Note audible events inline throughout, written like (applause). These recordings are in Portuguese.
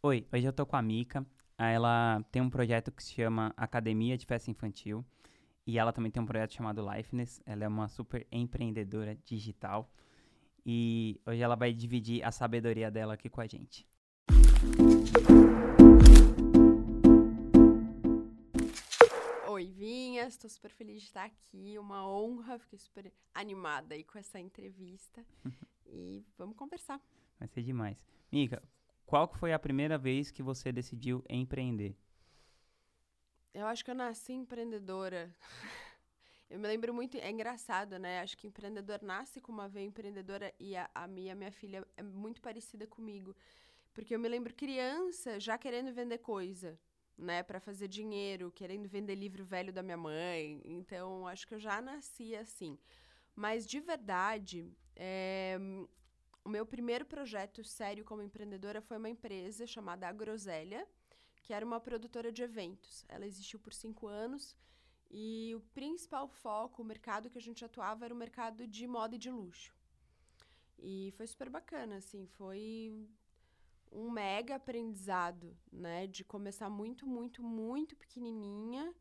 Oi, hoje eu tô com a Mica. Ela tem um projeto que se chama Academia de Festa Infantil. E ela também tem um projeto chamado Lifeness. Ela é uma super empreendedora digital. E hoje ela vai dividir a sabedoria dela aqui com a gente. Oi, Vinha, estou super feliz de estar aqui, uma honra, fiquei super animada aí com essa entrevista (laughs) e vamos conversar. Vai ser demais. Mica, qual foi a primeira vez que você decidiu empreender? Eu acho que eu nasci empreendedora. (laughs) Eu me lembro muito, é engraçado, né? Acho que empreendedor nasce com uma veia empreendedora e a, a minha, minha filha é muito parecida comigo. Porque eu me lembro criança já querendo vender coisa, né? para fazer dinheiro, querendo vender livro velho da minha mãe. Então, acho que eu já nasci assim. Mas, de verdade, é, o meu primeiro projeto sério como empreendedora foi uma empresa chamada Agrosélia, que era uma produtora de eventos. Ela existiu por cinco anos e o principal foco, o mercado que a gente atuava era o mercado de moda e de luxo. E foi super bacana, assim, foi um mega aprendizado, né? De começar muito, muito, muito pequenininha,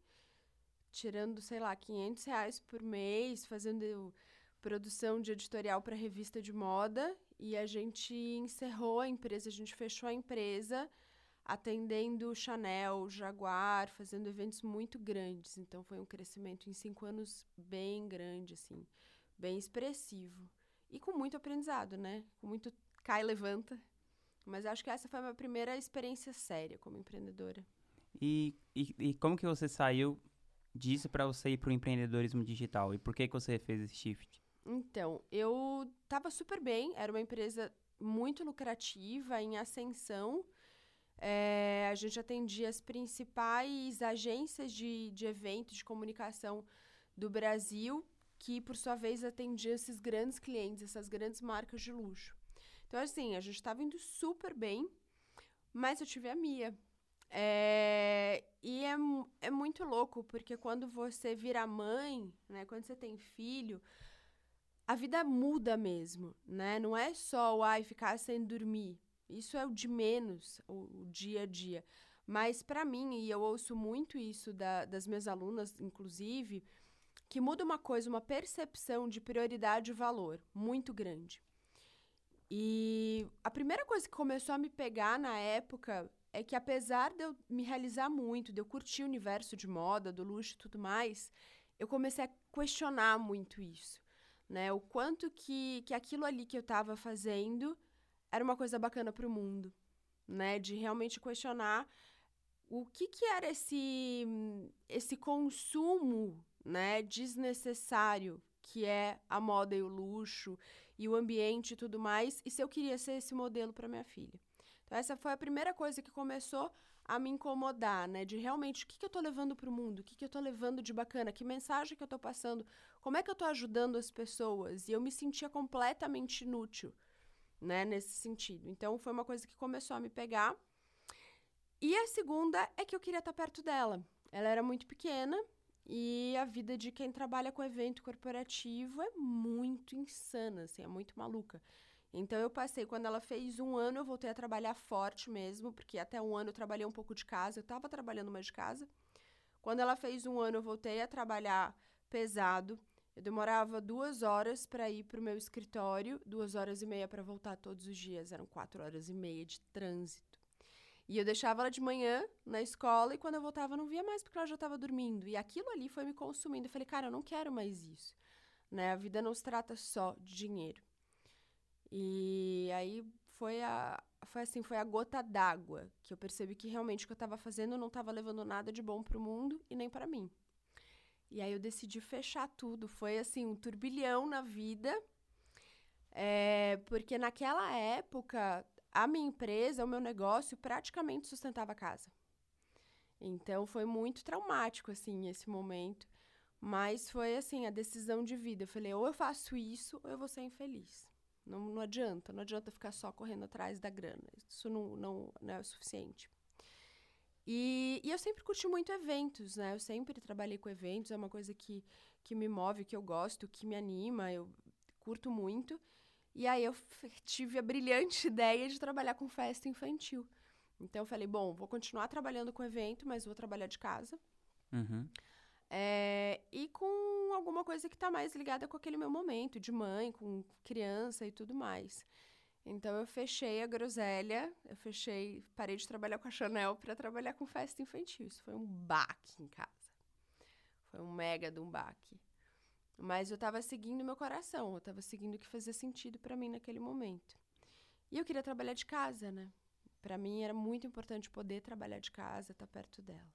tirando, sei lá, 500 reais por mês, fazendo produção de editorial para revista de moda e a gente encerrou a empresa, a gente fechou a empresa atendendo Chanel, Jaguar, fazendo eventos muito grandes. Então foi um crescimento em cinco anos bem grande, assim, bem expressivo. E com muito aprendizado, né? Com muito cai levanta. Mas acho que essa foi a minha primeira experiência séria como empreendedora. E, e, e como que você saiu disso para você ir para o empreendedorismo digital? E por que, que você fez esse shift? Então, eu estava super bem, era uma empresa muito lucrativa, em ascensão. É, a gente atendia as principais agências de, de eventos de comunicação do Brasil, que por sua vez atendiam esses grandes clientes, essas grandes marcas de luxo. Então, assim, a gente estava indo super bem, mas eu tive a Mia. É, e é, é muito louco, porque quando você vira mãe, né, quando você tem filho, a vida muda mesmo, né? Não é só o ai ficar sem dormir. Isso é o de menos, o, o dia a dia. Mas para mim, e eu ouço muito isso da, das minhas alunas, inclusive, que muda uma coisa, uma percepção de prioridade e valor muito grande. E a primeira coisa que começou a me pegar na época é que apesar de eu me realizar muito, de eu curtir o universo de moda, do luxo e tudo mais, eu comecei a questionar muito isso né? O quanto que, que aquilo ali que eu estava fazendo era uma coisa bacana para o mundo, né? De realmente questionar o que, que era esse, esse consumo né, desnecessário que é a moda e o luxo e o ambiente e tudo mais, e se eu queria ser esse modelo para minha filha. Então, essa foi a primeira coisa que começou a me incomodar, né? De realmente o que, que eu estou levando para o mundo, o que, que eu estou levando de bacana, que mensagem que eu estou passando, como é que eu estou ajudando as pessoas. E eu me sentia completamente inútil, né? Nesse sentido. Então foi uma coisa que começou a me pegar. E a segunda é que eu queria estar perto dela. Ela era muito pequena e a vida de quem trabalha com evento corporativo é muito insana, assim, é muito maluca. Então eu passei, quando ela fez um ano, eu voltei a trabalhar forte mesmo, porque até um ano eu trabalhei um pouco de casa, eu estava trabalhando mais de casa. Quando ela fez um ano, eu voltei a trabalhar pesado. Eu demorava duas horas para ir para o meu escritório, duas horas e meia para voltar todos os dias, eram quatro horas e meia de trânsito. E eu deixava ela de manhã na escola e quando eu voltava eu não via mais porque ela já estava dormindo. E aquilo ali foi me consumindo. Eu falei, cara, eu não quero mais isso. Né? A vida não se trata só de dinheiro. E aí foi a foi assim, foi a gota d'água que eu percebi que realmente o que eu estava fazendo não estava levando nada de bom para o mundo e nem para mim. E aí eu decidi fechar tudo. Foi assim um turbilhão na vida, é, porque naquela época a minha empresa, o meu negócio praticamente sustentava a casa. Então foi muito traumático assim esse momento, mas foi assim a decisão de vida. Eu falei ou eu faço isso ou eu vou ser infeliz. Não, não adianta, não adianta ficar só correndo atrás da grana. Isso não, não, não é o suficiente. E, e, eu sempre curti muito eventos, né? Eu sempre trabalhei com eventos, é uma coisa que, que me move, que eu gosto, que me anima, eu curto muito. E aí eu tive a brilhante (laughs) ideia de trabalhar com festa infantil, Então eu falei, bom, vou continuar trabalhando com evento, mas vou trabalhar de casa. Uhum. É, e com alguma coisa que está mais ligada com aquele meu momento de mãe, com criança e tudo mais. Então eu fechei a groselha, eu fechei, parei de trabalhar com a Chanel para trabalhar com festa infantil. Isso foi um baque em casa. Foi um mega de um baque. Mas eu estava seguindo meu coração, eu estava seguindo o que fazia sentido para mim naquele momento. E eu queria trabalhar de casa, né? Para mim era muito importante poder trabalhar de casa, estar tá perto dela.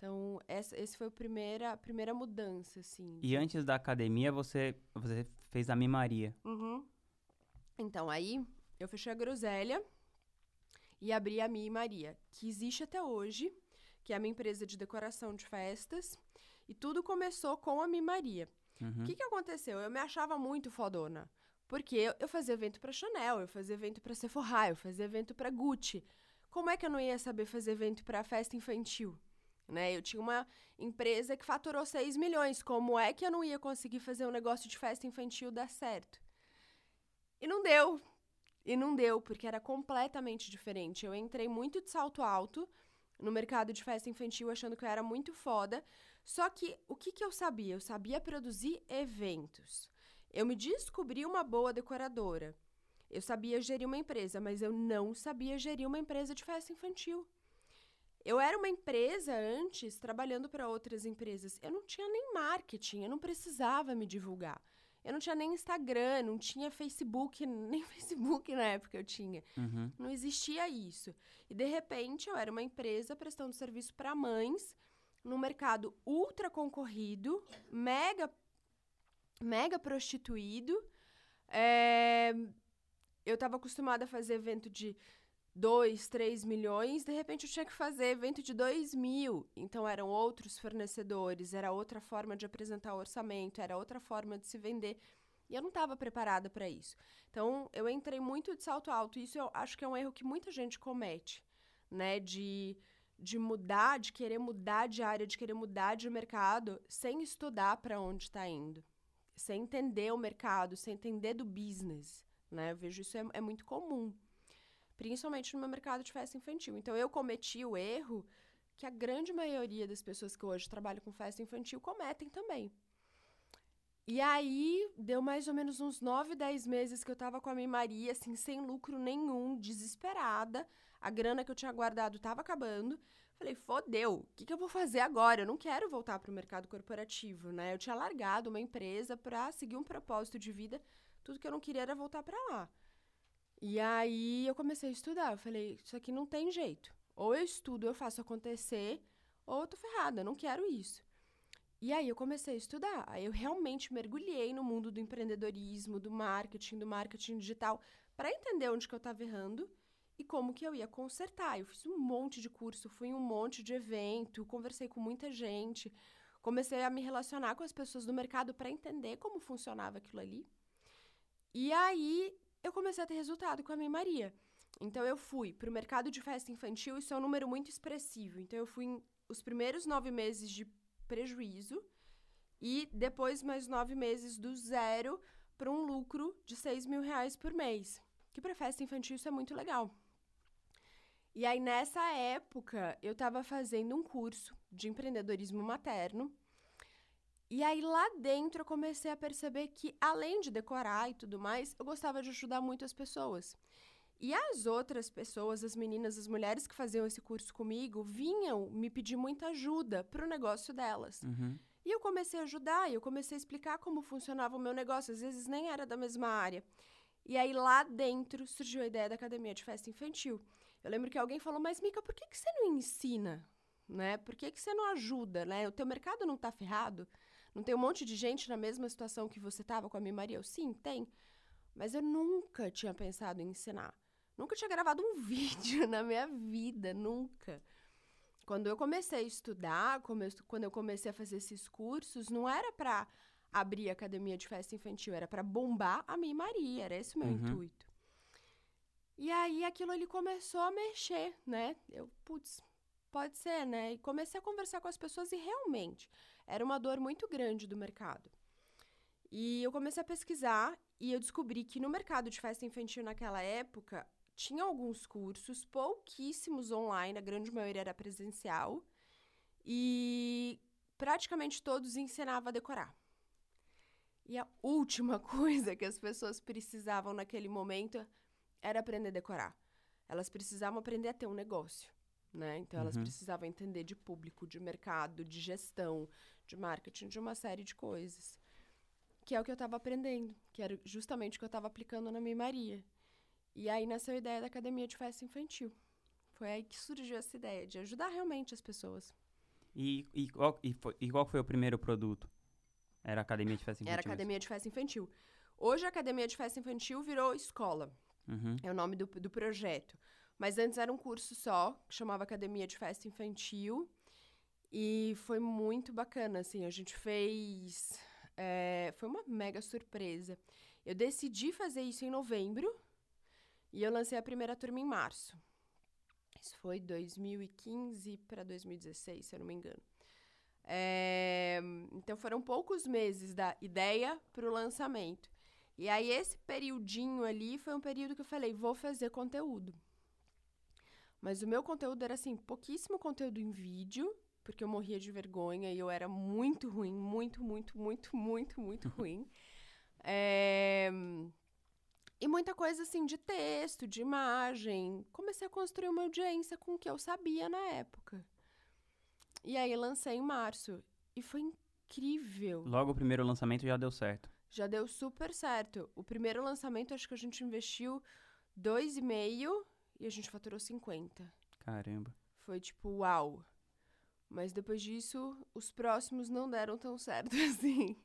Então, essa esse foi a primeira, a primeira mudança, assim. E antes da academia, você, você fez a mimaria. Uhum. Então, aí, eu fechei a groselha e abri a Mi Maria, que existe até hoje, que é a minha empresa de decoração de festas. E tudo começou com a Mi Maria. O Uhum. que, que aconteceu? Eu me achava muito fodona. Porque eu, eu fazia evento pra Chanel, eu fazia evento pra Sephora, eu fazia evento pra Gucci. Como é que eu não ia saber fazer evento pra festa infantil? Né? Eu tinha uma empresa que faturou 6 milhões. Como é que eu não ia conseguir fazer um negócio de festa infantil dar certo? E não deu. E não deu, porque era completamente diferente. Eu entrei muito de salto alto no mercado de festa infantil, achando que eu era muito foda. Só que o que, que eu sabia? Eu sabia produzir eventos. Eu me descobri uma boa decoradora. Eu sabia gerir uma empresa, mas eu não sabia gerir uma empresa de festa infantil. Eu era uma empresa antes, trabalhando para outras empresas. Eu não tinha nem marketing, eu não precisava me divulgar. Eu não tinha nem Instagram, não tinha Facebook, (laughs) nem Facebook na época eu tinha. Uhum. Não existia isso. E de repente eu era uma empresa prestando serviço para mães num mercado ultra concorrido, mega mega prostituído. É, Eu estava acostumada a fazer evento de 2, 3 milhões, de repente eu tinha que fazer evento de 2 mil. Então eram outros fornecedores, era outra forma de apresentar o orçamento, era outra forma de se vender. E eu não estava preparada para isso. Então eu entrei muito de salto alto. Isso eu acho que é um erro que muita gente comete, né? De, de mudar, de querer mudar de área, de querer mudar de mercado sem estudar para onde está indo, sem entender o mercado, sem entender do business. Né? Eu vejo isso é, é muito comum principalmente no meu mercado de festa infantil. Então, eu cometi o erro que a grande maioria das pessoas que hoje trabalham com festa infantil cometem também. E aí, deu mais ou menos uns 9, 10 meses que eu tava com a minha Maria, assim, sem lucro nenhum, desesperada. A grana que eu tinha guardado tava acabando. Falei, fodeu, o que, que eu vou fazer agora? Eu não quero voltar para o mercado corporativo, né? Eu tinha largado uma empresa para seguir um propósito de vida. Tudo que eu não queria era voltar para lá. E aí eu comecei a estudar. Eu falei, isso aqui não tem jeito. Ou eu estudo, eu faço acontecer, ou eu tô ferrada, eu não quero isso. E aí eu comecei a estudar. Aí eu realmente mergulhei no mundo do empreendedorismo, do marketing, do marketing digital, para entender onde que eu estava errando e como que eu ia consertar. Eu fiz um monte de curso, fui em um monte de evento, conversei com muita gente, comecei a me relacionar com as pessoas do mercado para entender como funcionava aquilo ali. E aí eu comecei a ter resultado com a minha Maria. Então, eu fui para o mercado de festa infantil, isso é um número muito expressivo. Então, eu fui em os primeiros nove meses de prejuízo e depois mais nove meses do zero para um lucro de seis mil reais por mês. Que para festa infantil isso é muito legal. E aí, nessa época, eu estava fazendo um curso de empreendedorismo materno. E aí, lá dentro, eu comecei a perceber que, além de decorar e tudo mais, eu gostava de ajudar muito as pessoas. E as outras pessoas, as meninas, as mulheres que faziam esse curso comigo, vinham me pedir muita ajuda para o negócio delas. Uhum. E eu comecei a ajudar, e eu comecei a explicar como funcionava o meu negócio. Às vezes nem era da mesma área. E aí, lá dentro, surgiu a ideia da academia de festa infantil. Eu lembro que alguém falou, mas Mica, por que, que você não ensina? Né? Por que, que você não ajuda? Né? O teu mercado não está ferrado? Não tem um monte de gente na mesma situação que você estava com a minha Maria? Eu, sim, tem. Mas eu nunca tinha pensado em ensinar. Nunca tinha gravado um (laughs) vídeo na minha vida, nunca. Quando eu comecei a estudar, quando eu comecei a fazer esses cursos, não era para abrir a academia de festa infantil, era para bombar a minha Maria, era esse o meu Uhum. intuito. E aí aquilo ali começou a mexer, né? Eu, putz, pode ser, né? E comecei a conversar com as pessoas e realmente era uma dor muito grande do mercado. E eu comecei a pesquisar e eu descobri que no mercado de festa infantil naquela época tinha alguns cursos, pouquíssimos online, a grande maioria era presencial. E praticamente todos ensinavam a decorar. E a última (laughs) coisa que as pessoas precisavam naquele momento era aprender a decorar. Elas precisavam aprender a ter um negócio, né? Então elas Uhum. precisavam entender de público, de mercado, de gestão, de marketing, de uma série de coisas. Que é o que eu estava aprendendo, que era justamente o que eu estava aplicando na Mimaria. E aí nasceu a ideia da academia de festa infantil. Foi aí que surgiu essa ideia de ajudar realmente as pessoas. E, e, qual, e, foi- e qual foi o primeiro produto? Era a Academia de Festa Infantil? Era academia de festa infantil. Hoje a academia de festa infantil virou escola. Uhum. É o nome do, do projeto. Mas antes era um curso só, que chamava Academia de Festa Infantil. E foi muito bacana, assim. A gente fez. é, foi uma mega surpresa. Eu decidi fazer isso em novembro e eu lancei a primeira turma em março. Isso foi 2015 para 2016, se eu não me engano. É, então foram poucos meses da ideia para o lançamento. E aí, esse periodinho ali foi um período que eu falei, vou fazer conteúdo. Mas o meu conteúdo era assim, pouquíssimo conteúdo em vídeo, porque eu morria de vergonha e eu era muito ruim, muito, muito, muito, muito, muito (laughs) ruim. É, E muita coisa assim de texto, de imagem. Comecei a construir uma audiência com o que eu sabia na época. E aí lancei em março. E foi incrível. Logo o primeiro lançamento já deu certo. Já deu super certo. O primeiro lançamento, acho que a gente investiu 2,5 e a gente faturou 50. Caramba. Foi tipo, uau. Mas depois disso, os próximos não deram tão certo (laughs) assim.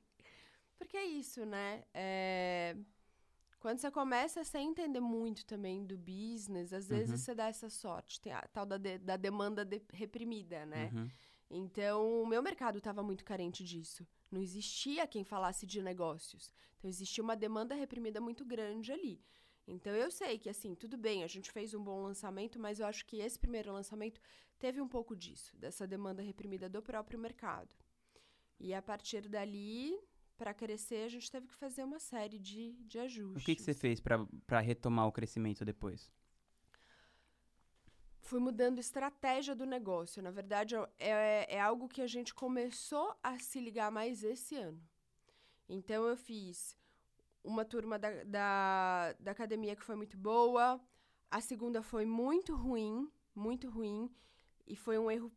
Porque é isso, né? É... Quando você começa sem entender muito também do business, às vezes Uhum. você dá essa sorte. Tem a tal da, de- da demanda de- reprimida, né? Uhum. Então, o meu mercado estava muito carente disso. Não existia quem falasse de negócios. Então, existia uma demanda reprimida muito grande ali. Então, eu sei que, assim, tudo bem, a gente fez um bom lançamento, mas eu acho que esse primeiro lançamento teve um pouco disso, dessa demanda reprimida do próprio mercado. E a partir dali, para crescer, a gente teve que fazer uma série de, de ajustes. O que, que você fez pra retomar o crescimento depois? fui mudando estratégia do negócio. Na verdade, é, é algo que a gente começou a se ligar mais esse ano. Então, eu fiz uma turma da, da, da academia que foi muito boa, a segunda foi muito ruim, muito ruim, e foi um erro,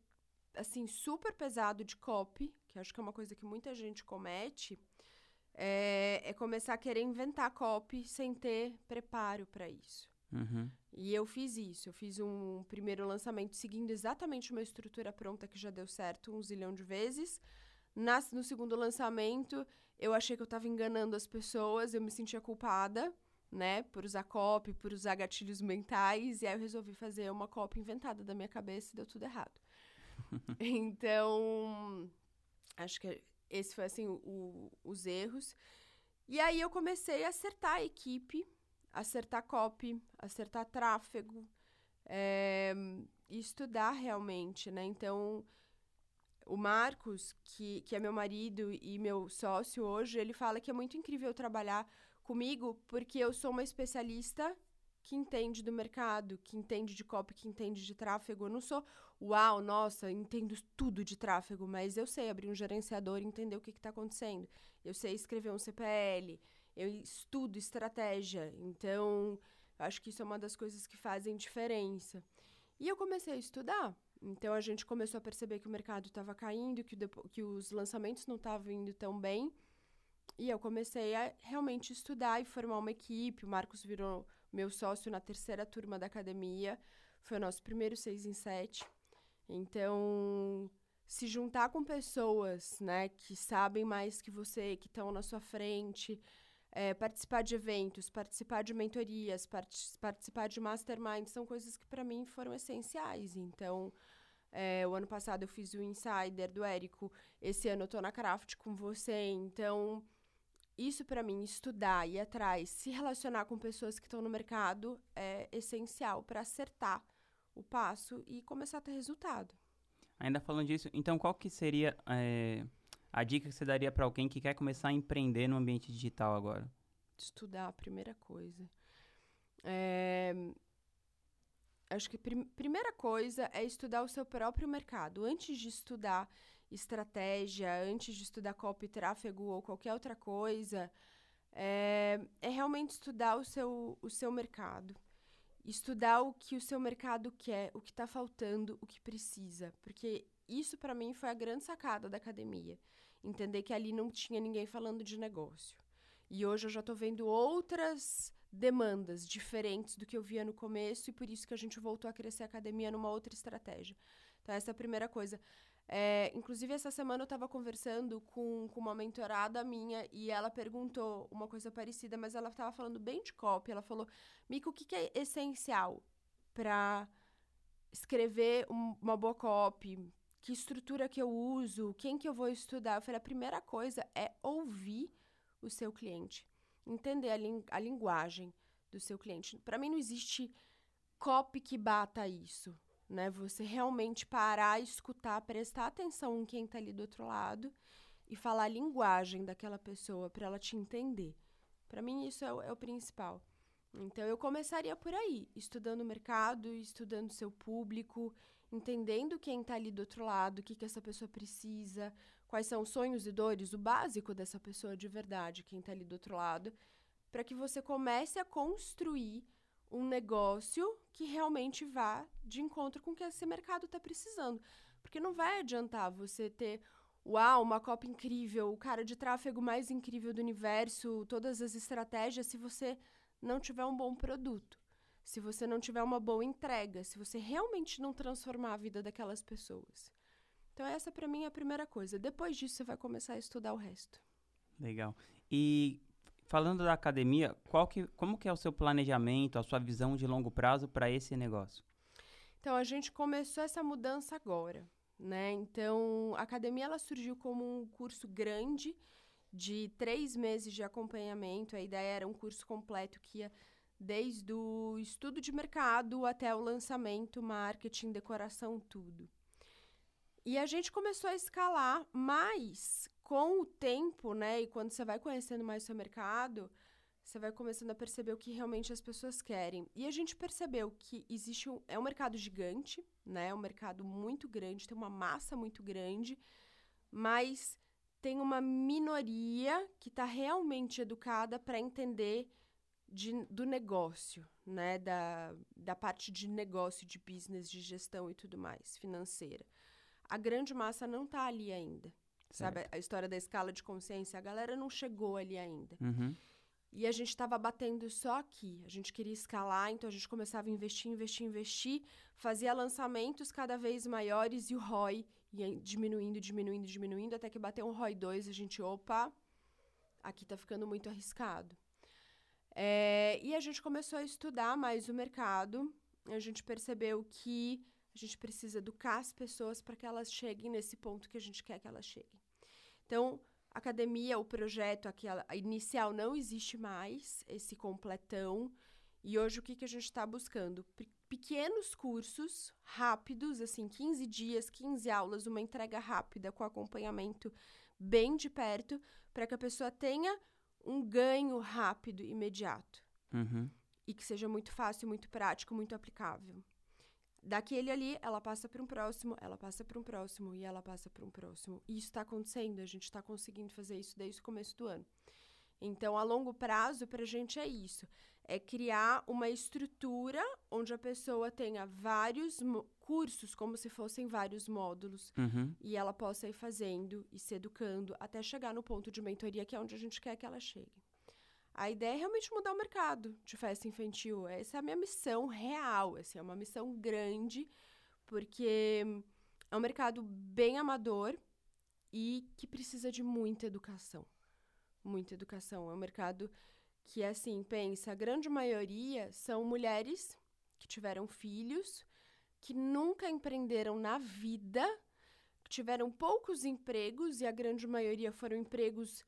assim, super pesado de copy, que acho que é uma coisa que muita gente comete, é, é começar a querer inventar copy sem ter preparo para isso. Uhum. E eu fiz isso. Eu fiz um primeiro lançamento seguindo exatamente uma estrutura pronta que já deu certo um zilhão de vezes. Nas, no segundo lançamento, eu achei que eu estava enganando as pessoas, eu me sentia culpada, né, por usar copy, por usar gatilhos mentais, e aí eu resolvi fazer uma copy inventada da minha cabeça e deu tudo errado. (laughs) então, acho que esse foi assim o- os erros. E aí eu comecei a acertar a equipe, acertar copy, acertar tráfego, é, e estudar realmente, né? Então, o Marcos, que, que é meu marido e meu sócio hoje, ele fala que é muito incrível trabalhar comigo porque eu sou uma especialista que entende do mercado, que entende de copy, que entende de tráfego. Eu não sou, uau, nossa, entendo tudo de tráfego, mas eu sei abrir um gerenciador e entender o que está acontecendo. Eu sei escrever um CPL, eu estudo estratégia. Então, acho que isso é uma das coisas que fazem diferença. E eu comecei a estudar. Então, a gente começou a perceber que o mercado estava caindo, que, que os lançamentos não estavam indo tão bem. E eu comecei a realmente estudar e formar uma equipe. O Marcos virou meu sócio na terceira turma da academia. Foi o nosso primeiro seis em sete. Então, se juntar com pessoas, né, que sabem mais que você, que estão na sua frente, é, participar de eventos, participar de mentorias, parti- participar de masterminds, são coisas que para mim foram essenciais. Então, é, o ano passado eu fiz o Insider do Érico, esse ano eu tô na Craft com você, então isso para mim, estudar, ir atrás, se relacionar com pessoas que estão no mercado é essencial para acertar o passo e começar a ter resultado. Ainda falando disso, então qual que seria é, a dica que você daria para alguém que quer começar a empreender no ambiente digital agora? Estudar a primeira coisa. É, acho que prim primeira coisa é estudar o seu próprio mercado. Antes de estudar estratégia, antes de estudar copy, tráfego ou qualquer outra coisa, é, é realmente estudar o seu, o seu mercado. Estudar o que o seu mercado quer, o que está faltando, o que precisa. Porque isso, para mim, foi a grande sacada da academia. Entender que ali não tinha ninguém falando de negócio. E hoje eu já estou vendo outras demandas diferentes do que eu via no começo e por isso que a gente voltou a crescer a academia numa outra estratégia. Então, essa é a primeira coisa. É, inclusive, essa semana eu estava conversando com, com uma mentorada minha e ela perguntou uma coisa parecida, mas ela estava falando bem de copy. Ela falou: Mico, o que, que é essencial para escrever um, uma boa copy? Que estrutura que eu uso? Quem que eu vou estudar? Eu falei: a primeira coisa é ouvir o seu cliente, entender a, a linguagem do seu cliente. Para mim, não existe copy que bata isso né? Você realmente parar, escutar, prestar atenção em quem está ali do outro lado e falar a linguagem daquela pessoa para ela te entender. Para mim, isso é o, é o, principal. Então, eu começaria por aí, estudando o mercado, estudando seu público, entendendo quem está ali do outro lado, o que, que essa pessoa precisa, quais são os sonhos e dores, o básico dessa pessoa de verdade, quem está ali do outro lado, para que você comece a construir um negócio que realmente vá de encontro com o que esse mercado está precisando. Porque não vai adiantar você ter, uau, uma copa incrível, o cara de tráfego mais incrível do universo, todas as estratégias, se você não tiver um bom produto. Se você não tiver uma boa entrega, se você realmente não transformar a vida daquelas pessoas. Então, essa para mim é a primeira coisa. Depois disso, você vai começar a estudar o resto. Legal. E Falando da academia, qual que, como que é o seu planejamento, a sua visão de longo prazo para esse negócio? Então, a gente começou essa mudança agora, né? Então, a academia ela surgiu como um curso grande de três meses de acompanhamento. A ideia era um curso completo que ia desde o estudo de mercado até o lançamento, marketing, decoração, tudo. E a gente começou a escalar, mas com o tempo, né, e quando você vai conhecendo mais o seu mercado, você vai começando a perceber o que realmente as pessoas querem. E a gente percebeu que existe um, é um mercado gigante, né, é um mercado muito grande, tem uma massa muito grande, mas tem uma minoria que está realmente educada para entender de, do negócio, né, da, da parte de negócio, de business, de gestão e tudo mais, financeira. A grande massa não está ali ainda. Certo. Sabe, a história da escala de consciência, a galera não chegou ali ainda. Uhum. E a gente estava batendo só aqui. A gente queria escalar, então a gente começava a investir, investir, investir, fazia lançamentos cada vez maiores e o ROI ia diminuindo, diminuindo, diminuindo, até que bateu um ROI 2, a gente, opa, aqui está ficando muito arriscado. É, e a gente começou a estudar mais o mercado, a gente percebeu que a gente precisa educar as pessoas para que elas cheguem nesse ponto que a gente quer que elas cheguem. Então, a academia, o projeto aquela, inicial não existe mais, esse completão. E hoje o que, que a gente está buscando? P pequenos cursos rápidos, assim, 15 dias, 15 aulas, uma entrega rápida com acompanhamento bem de perto, para que a pessoa tenha um ganho rápido, imediato. Uhum. E que seja muito fácil, muito prático, muito aplicável. Daquele ali, ela passa para um próximo, ela passa para um próximo e ela passa para um próximo. E isso está acontecendo, a gente está conseguindo fazer isso desde o começo do ano. Então, a longo prazo, para a gente é isso: é criar uma estrutura onde a pessoa tenha vários cursos, como se fossem vários módulos, uhum. e ela possa ir fazendo e se educando até chegar no ponto de mentoria, que é onde a gente quer que ela chegue. A ideia é realmente mudar o mercado de festa infantil. Essa é a minha missão real, assim, é uma missão grande, porque é um mercado bem amador e que precisa de muita educação. Muita educação. É um mercado que, assim, pensa, a grande maioria são mulheres que tiveram filhos, que nunca empreenderam na vida, que tiveram poucos empregos e a grande maioria foram empregos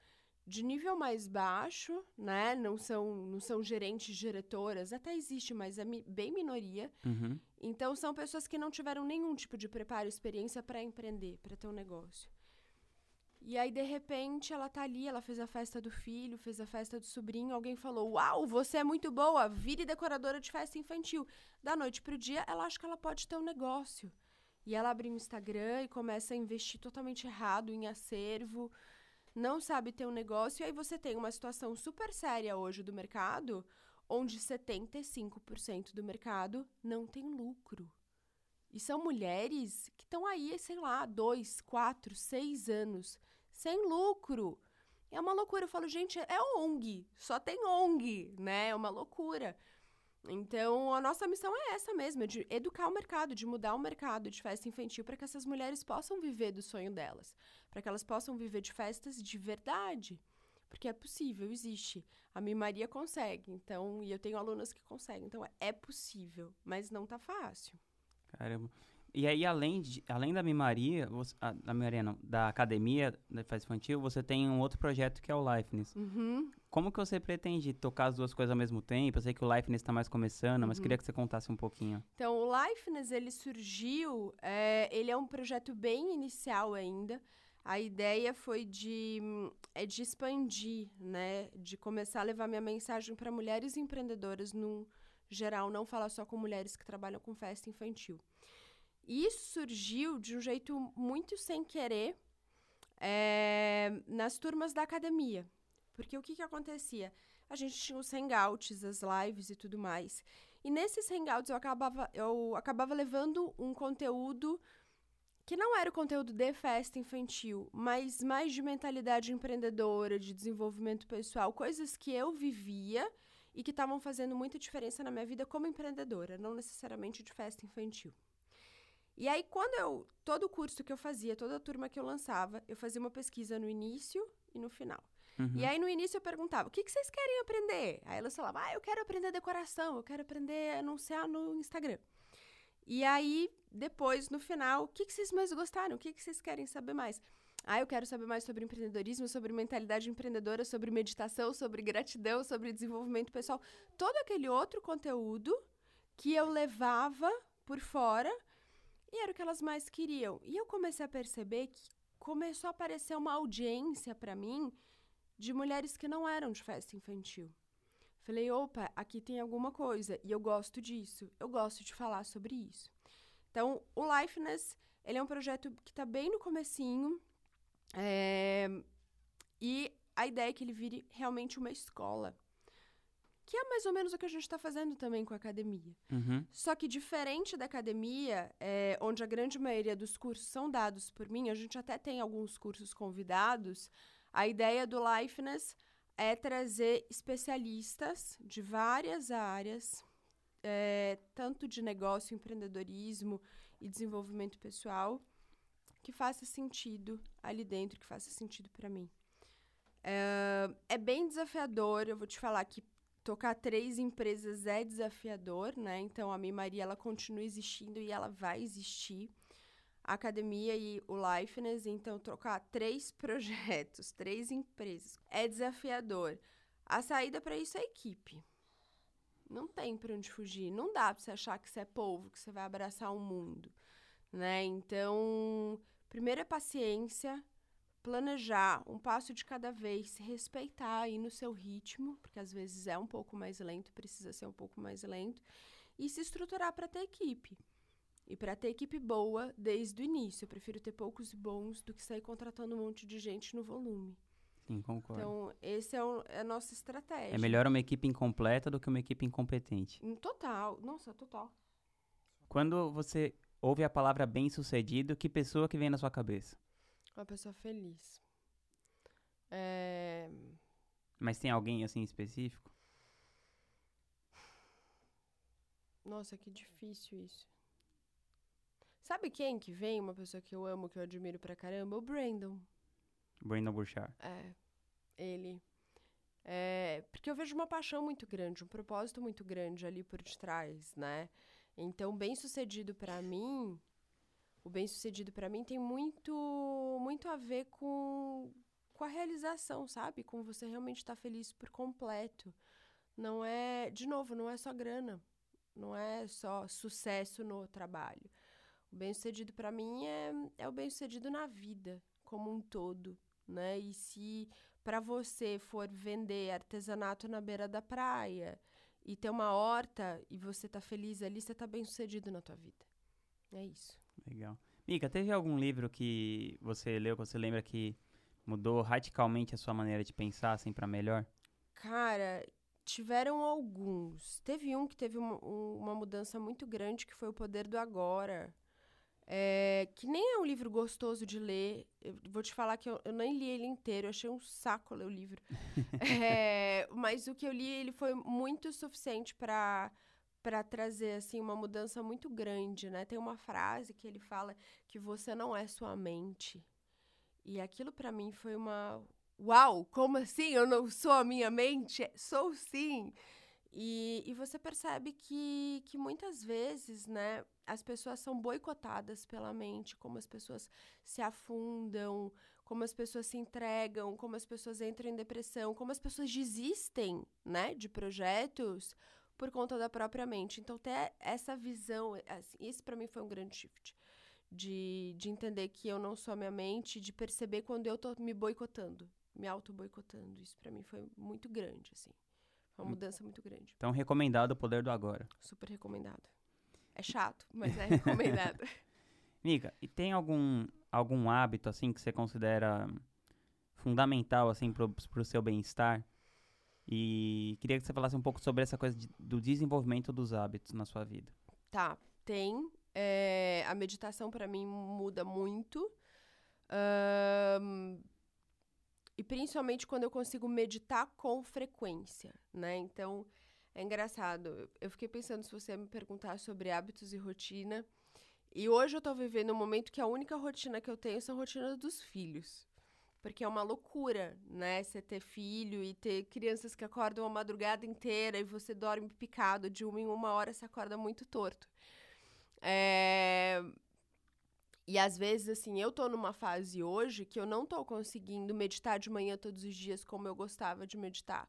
de nível mais baixo, né? Não são, não são gerentes, diretoras, até existe, mas é mi bem minoria. Uhum. Então, são pessoas que não tiveram nenhum tipo de preparo, experiência para empreender, para ter um negócio. E aí, de repente, ela tá ali, ela fez a festa do filho, fez a festa do sobrinho, alguém falou: Uau, você é muito boa, vire decoradora de festa infantil. Da noite pro dia, ela acha que ela pode ter um negócio. E ela abre um Instagram e começa a investir totalmente errado em acervo, não sabe ter um negócio, e aí você tem uma situação super séria hoje do mercado, onde 75% do mercado não tem lucro. E são mulheres que estão aí, sei lá, dois, quatro, seis anos, sem lucro. É uma loucura. Eu falo, gente, é ONG, só tem ONG, né? É uma loucura. Então, a nossa missão é essa mesmo, de educar o mercado, de mudar o mercado de festa infantil para que essas mulheres possam viver do sonho delas, para que elas possam viver de festas de verdade. Porque é possível, existe. A minha Maria consegue, então, e eu tenho alunas que conseguem. Então, é possível, mas não tá fácil. Caramba. E aí, além, de, além da mimaria, você, a, da mimaria não, da academia da festa infantil, você tem um outro projeto que é o Lifeless. Uhum. Como que você pretende tocar as duas coisas ao mesmo tempo? Eu sei que o Lifeless está mais começando, mas Uhum. queria que você contasse um pouquinho. Então, o Lifeless, ele surgiu, é, ele é um projeto bem inicial ainda. A ideia foi de, é de expandir, né? De começar a levar minha mensagem para mulheres empreendedoras no geral, não falar só com mulheres que trabalham com festa infantil. E isso surgiu de um jeito muito sem querer é, nas turmas da academia. Porque o que, que acontecia? A gente tinha os hangouts, as lives e tudo mais. E nesses hangouts eu acabava, eu acabava levando um conteúdo que não era o conteúdo de festa infantil, mas mais de mentalidade empreendedora, de desenvolvimento pessoal, coisas que eu vivia e que estavam fazendo muita diferença na minha vida como empreendedora, não necessariamente de festa infantil. E aí, quando eu. Todo o curso que eu fazia, toda a turma que eu lançava, eu fazia uma pesquisa no início e no final. Uhum. E aí, no início, eu perguntava: o que, que vocês querem aprender? Aí elas falavam: ah, eu quero aprender decoração, eu quero aprender a anunciar no Instagram. E aí, depois, no final, o que, que vocês mais gostaram? O que, que vocês querem saber mais? Ah, eu quero saber mais sobre empreendedorismo, sobre mentalidade empreendedora, sobre meditação, sobre gratidão, sobre desenvolvimento pessoal. Todo aquele outro conteúdo que eu levava por fora e era o que elas mais queriam. E eu comecei a perceber que começou a aparecer uma audiência para mim de mulheres que não eram de festa infantil. Falei, opa, aqui tem alguma coisa e eu gosto disso. Eu gosto de falar sobre isso. Então, o Lifeness, ele é um projeto que está bem no comecinho. é, E a ideia é que ele vire realmente uma escola. Que é mais ou menos o que a gente está fazendo também com a academia. Uhum. Só que diferente da academia, é, onde a grande maioria dos cursos são dados por mim, a gente até tem alguns cursos convidados. A ideia do Lifeness é trazer especialistas de várias áreas, é, tanto de negócio, empreendedorismo e desenvolvimento pessoal, que faça sentido ali dentro, que faça sentido para mim. É, é bem desafiador, eu vou te falar que tocar três empresas é desafiador, né? Então a Mi Maria ela continua existindo e ela vai existir. A academia e o Lifeness, então trocar três (laughs) projetos, três empresas é desafiador. A saída para isso é equipe. Não tem para onde fugir. Não dá para você achar que você é povo, que você vai abraçar o mundo, né? Então, primeiro é paciência, planejar um passo de cada vez, se respeitar aí no seu ritmo, porque às vezes é um pouco mais lento, precisa ser um pouco mais lento, e se estruturar para ter equipe. E para ter equipe boa desde o início. Eu prefiro ter poucos bons do que sair contratando um monte de gente no volume. Sim, concordo. Então, esse é, é a nossa estratégia. é melhor uma equipe incompleta do que uma equipe incompetente. Em Total. Nossa, total. Quando você ouve a palavra bem-sucedido, que pessoa que vem na sua cabeça? Uma pessoa feliz. É... Mas tem alguém assim específico? Nossa, que difícil isso. Sabe quem que vem? Uma pessoa que eu amo, que eu admiro pra caramba? O Brandon. Brandon Burchard. É, ele. É, porque eu vejo uma paixão muito grande, um propósito muito grande ali por detrás, né? Então, bem sucedido pra mim, o bem sucedido pra mim tem muito, muito a ver com, com a realização, sabe? Com você realmente estar feliz por completo. Não é, de novo, não é só grana, não é só sucesso no trabalho. O bem sucedido pra mim é, é o bem sucedido na vida como um todo né? E se para você for vender artesanato na beira da praia e ter uma horta e você tá feliz ali, você tá bem sucedido na tua vida. É isso. Legal. Mica, teve algum livro que você leu, que você lembra que mudou radicalmente a sua maneira de pensar, assim, para melhor? Cara, tiveram alguns. Teve um que teve uma, uma mudança muito grande, que foi O Poder do Agora. É, que nem é um livro gostoso de ler. Eu vou te falar que eu, eu nem li ele inteiro, eu achei um saco ler o livro. é, (laughs) mas o que eu li, ele foi muito suficiente para para trazer assim uma mudança muito grande, né? Tem uma frase que ele fala que você não é sua mente. E aquilo para mim foi uma uau, como assim? Eu não sou a minha mente? Sou sim. E, e você percebe que, que muitas vezes, né, as pessoas são boicotadas pela mente, como as pessoas se afundam, como as pessoas se entregam, como as pessoas entram em depressão, como as pessoas desistem, né, de projetos por conta da própria mente. Então, ter essa visão, assim, isso para mim foi um grande shift. De, de entender que eu não sou a minha mente, de perceber quando eu tô me boicotando, me auto-boicotando. Isso para mim foi muito grande, assim. Foi uma hum. mudança muito grande. Então, recomendado o poder do agora. Super recomendado. É chato, mas é (laughs) recomendado. (laughs) Mica, e tem algum, algum hábito, assim, que você considera fundamental, assim, pro, pro seu bem-estar? E queria que você falasse um pouco sobre essa coisa de, do desenvolvimento dos hábitos na sua vida. Tá, tem. É, a meditação para mim muda muito. Um, e principalmente quando eu consigo meditar com frequência, né? Então, é engraçado. Eu fiquei pensando se você me perguntar sobre hábitos e rotina. E hoje eu tô vivendo um momento que a única rotina que eu tenho são rotinas dos filhos. Porque é uma loucura, né? Você ter filho e ter crianças que acordam a madrugada inteira e você dorme picado de uma em uma hora, você acorda muito torto. É... E às vezes, assim, eu tô numa fase hoje que eu não tô conseguindo meditar de manhã todos os dias como eu gostava de meditar.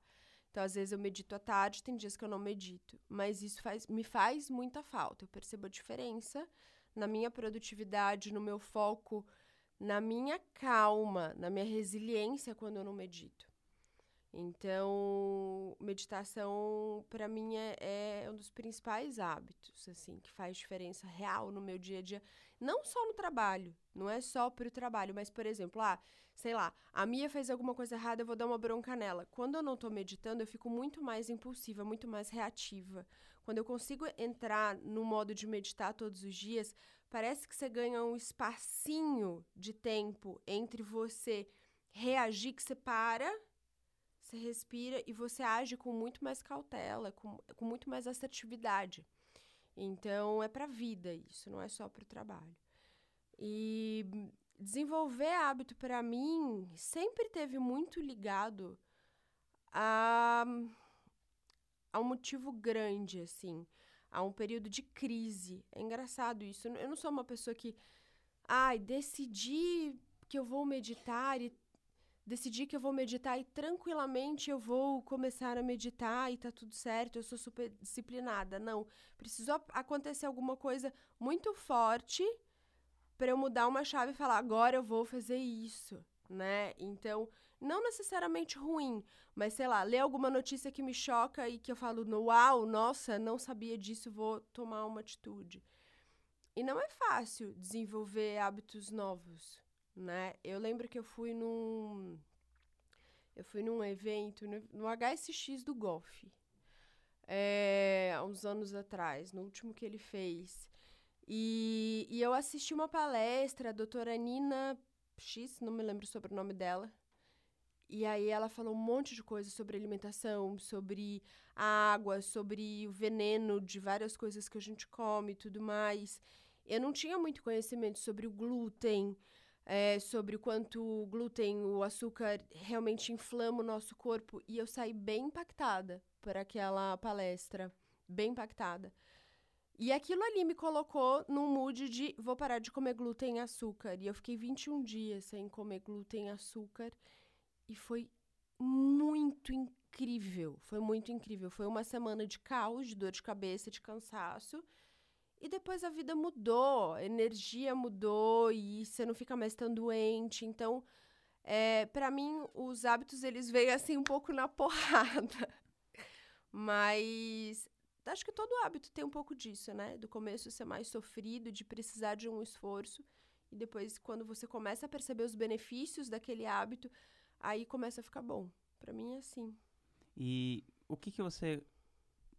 Então, às vezes eu medito à tarde, tem dias que eu não medito. Mas isso faz, me faz muita falta. Eu percebo a diferença na minha produtividade, no meu foco na minha calma, na minha resiliência quando eu não medito. Então, meditação para mim é, é, um dos principais hábitos, assim, que faz diferença real no meu dia a dia, não só no trabalho, não é só para o trabalho, mas por exemplo, ah, sei lá, a Mia fez alguma coisa errada, eu vou dar uma bronca nela. Quando eu não estou meditando, eu fico muito mais impulsiva, muito mais reativa. Quando eu consigo entrar no modo de meditar todos os dias, parece que você ganha um espacinho de tempo entre você reagir, que você para, você respira e você age com muito mais cautela, com, com muito mais assertividade. Então, é para a vida isso, não é só para o trabalho. E desenvolver hábito para mim sempre teve muito ligado a, a um motivo grande, assim a um período de crise. É engraçado isso. Eu não sou uma pessoa que, ai, decidi que eu vou meditar e decidi que eu vou meditar e tranquilamente eu vou começar a meditar e tá tudo certo, eu sou super disciplinada. Não, precisou acontecer alguma coisa muito forte para eu mudar uma chave e falar agora eu vou fazer isso, né? Então, não necessariamente ruim, mas sei lá, ler alguma notícia que me choca e que eu falo, uau, nossa, não sabia disso, vou tomar uma atitude. E não é fácil desenvolver hábitos novos, né? Eu lembro que eu fui num eu fui num evento no, no HSX do Golf. É, há uns anos atrás, no último que ele fez. E, e eu assisti uma palestra, a doutora Nina X, não me lembro sobre o nome dela, e aí ela falou um monte de coisas sobre alimentação, sobre a água, sobre o veneno de várias coisas que a gente come e tudo mais. Eu não tinha muito conhecimento sobre o glúten, é, sobre o quanto o glúten, o açúcar, realmente inflama o nosso corpo. E eu saí bem impactada por aquela palestra, bem impactada. E aquilo ali me colocou num mood de vou parar de comer glúten e açúcar. E eu fiquei 21 dias sem comer glúten e açúcar. E foi muito incrível. Foi muito incrível. Foi uma semana de caos, de dor de cabeça, de cansaço. E depois a vida mudou, a energia mudou e você não fica mais tão doente. Então, É, para mim, os hábitos eles vêm assim um pouco na (laughs) porrada. Mas acho que todo hábito tem um pouco disso, né? Do começo ser mais sofrido, de precisar de um esforço. E depois, quando você começa a perceber os benefícios daquele hábito, aí começa a ficar bom. Para mim é assim. E o que, que você.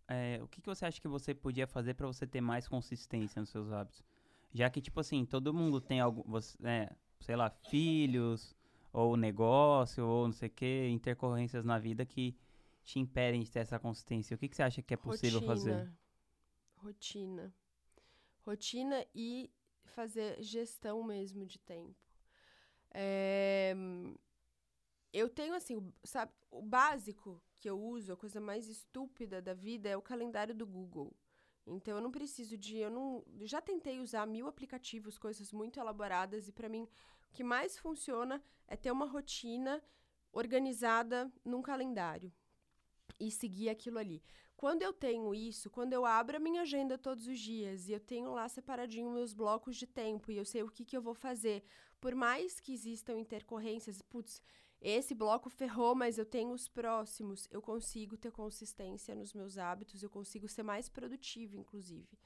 É, o que, que você acha que você podia fazer para você ter mais consistência nos seus hábitos? Já que, tipo assim, todo mundo tem algo. Você, é, sei lá, filhos, ou negócio, ou não sei o que, intercorrências na vida que te impedem de ter essa consistência. O que, que você acha que é possível Rotina. fazer? Rotina. Rotina e fazer gestão mesmo de tempo. É, eu tenho, assim, sabe, o básico que eu uso, a coisa mais estúpida da vida é o calendário do Google. Então, eu não preciso de. Eu não. Já tentei usar mil aplicativos, coisas muito elaboradas, e para mim, o que mais funciona é ter uma rotina organizada num calendário e seguir aquilo ali. Quando eu tenho isso, quando eu abro a minha agenda todos os dias e eu tenho lá separadinho meus blocos de tempo e eu sei o que, que eu vou fazer, por mais que existam intercorrências, putz, esse bloco ferrou, mas eu tenho os próximos, eu consigo ter consistência nos meus hábitos, eu consigo ser mais produtiva, inclusive.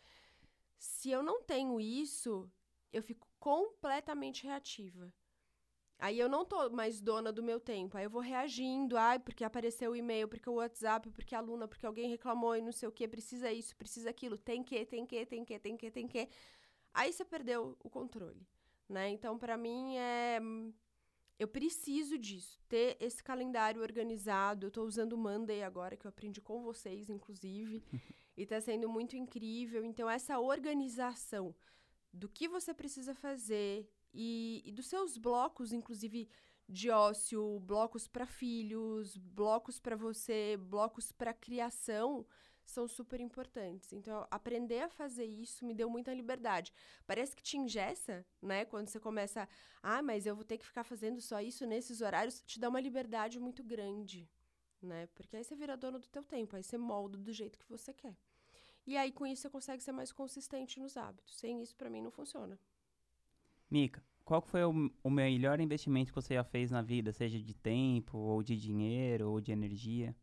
Se eu não tenho isso, eu fico completamente reativa. Aí eu não tô mais dona do meu tempo. Aí eu vou reagindo, ai, porque apareceu o e-mail, porque o WhatsApp, porque a aluna, porque alguém reclamou e não sei o que, precisa isso, precisa aquilo, tem que, tem que, tem que, tem que, tem que. Aí você perdeu o controle, né? Então, para mim é eu preciso disso, ter esse calendário organizado. Eu tô usando o Monday agora, que eu aprendi com vocês, inclusive, (laughs) e tá sendo muito incrível. Então, essa organização do que você precisa fazer e, e dos seus blocos, inclusive de ócio, blocos para filhos, blocos para você, blocos para criação, são super importantes. Então, aprender a fazer isso me deu muita liberdade. Parece que te engessa, né? Quando você começa, ah, mas eu vou ter que ficar fazendo só isso nesses horários, te dá uma liberdade muito grande, né? Porque aí você vira dono do teu tempo, aí você molda do jeito que você quer. E aí, com isso, você consegue ser mais consistente nos hábitos. Sem isso, para mim, não funciona. Mica, qual foi o, o melhor investimento que você já fez na vida, seja de tempo, ou de dinheiro, ou de energia?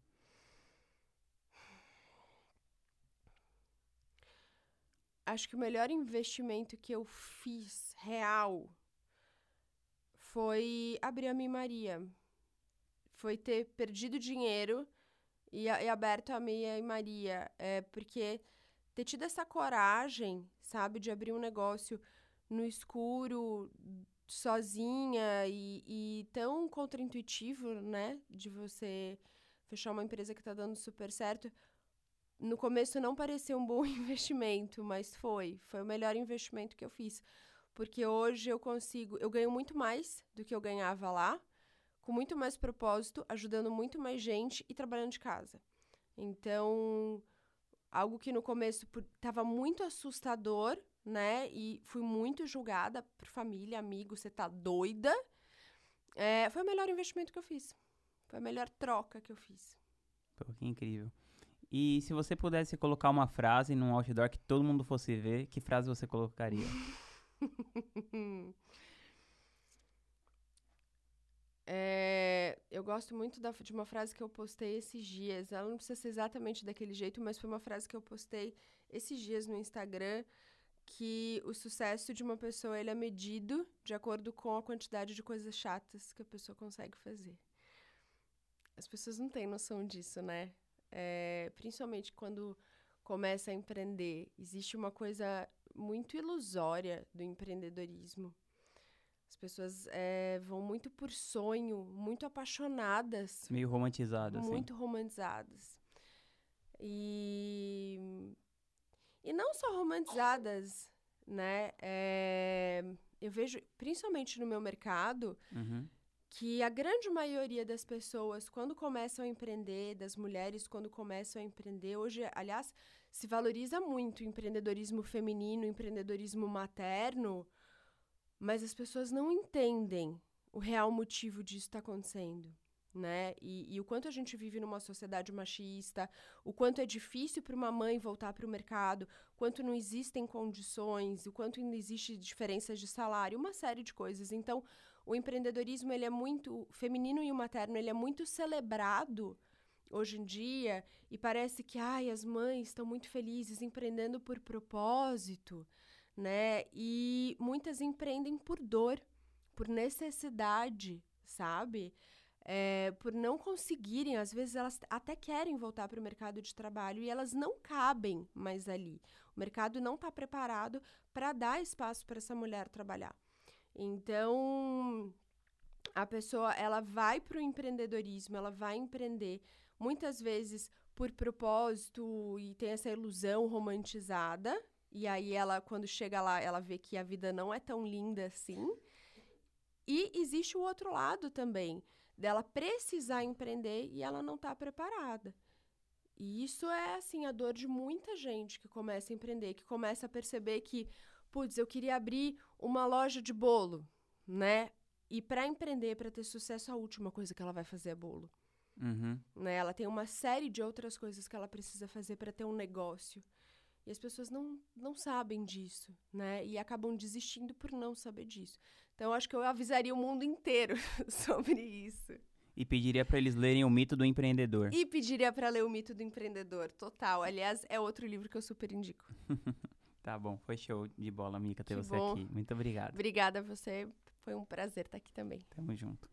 Acho que o melhor investimento que eu fiz real foi abrir a minha Maria. Foi ter perdido dinheiro e, e aberto a minha Maria. É, porque ter tido essa coragem, sabe, de abrir um negócio no escuro, sozinha e, e tão contraintuitivo, né, de você fechar uma empresa que tá dando super certo. No começo não pareceu um bom (laughs) investimento, mas foi. Foi o melhor investimento que eu fiz. Porque hoje eu consigo, eu ganho muito mais do que eu ganhava lá, com muito mais propósito, ajudando muito mais gente e trabalhando de casa. Então, algo que no começo estava muito assustador, né? E fui muito julgada por família, amigos, você tá doida? É, foi o melhor investimento que eu fiz. Foi a melhor troca que eu fiz. Pô, que incrível. E se você pudesse colocar uma frase num outdoor que todo mundo fosse ver, que frase você colocaria? (laughs) É, eu gosto muito da- de uma frase que eu postei esses dias. Ela não precisa ser exatamente daquele jeito, mas foi uma frase que eu postei esses dias no Instagram que o sucesso de uma pessoa ele é medido de acordo com a quantidade de coisas chatas que a pessoa consegue fazer. As pessoas não têm noção disso, né? É, principalmente quando começa a empreender. Existe uma coisa muito ilusória do empreendedorismo. As pessoas é, vão muito por sonho, muito apaixonadas, Meio romantizado, assim. muito romantizadas. E, e não só romantizadas, né? É, eu vejo, principalmente no meu mercado, Uhum. Que a grande maioria das pessoas, quando começam a empreender, das mulheres quando começam a empreender, hoje, aliás, se valoriza muito o empreendedorismo feminino, o empreendedorismo materno, mas as pessoas não entendem o real motivo disso estar acontecendo. né? E, e, o quanto a gente vive numa sociedade machista, o quanto é difícil para uma mãe voltar para o mercado, quanto não existem condições, o quanto ainda existe diferenças de salário, uma série de coisas. Então, o empreendedorismo ele é muito feminino e o materno, ele é muito celebrado hoje em dia e parece que ai, as mães estão muito felizes empreendendo por propósito, né? E muitas empreendem por dor, por necessidade, sabe? É, por não conseguirem, às vezes elas até querem voltar para o mercado de trabalho e elas não cabem mais ali. O mercado não está preparado para dar espaço para essa mulher trabalhar. Então, a pessoa ela vai para o empreendedorismo, ela vai empreender muitas vezes por propósito e tem essa ilusão romantizada. E aí ela, quando chega lá, ela vê que a vida não é tão linda assim. E existe o outro lado também, dela precisar empreender e ela não está preparada. E isso é assim a dor de muita gente que começa a empreender, que começa a perceber que, putz, eu queria abrir uma loja de bolo, né? E para empreender, para ter sucesso, a última coisa que ela vai fazer é bolo. Uhum. Né? Ela tem uma série de outras coisas que ela precisa fazer para ter um negócio. E as pessoas não, não sabem disso, né? E acabam desistindo por não saber disso. Então, eu acho que eu avisaria o mundo inteiro (laughs) sobre isso. E pediria para eles lerem O Mito do Empreendedor. E pediria para ler O Mito do Empreendedor, total. Aliás, é outro livro que eu super indico. (laughs) tá bom, foi show de bola, Mica, ter que você bom. aqui. Muito obrigado. Obrigada a você, foi um prazer estar aqui também. Tamo junto.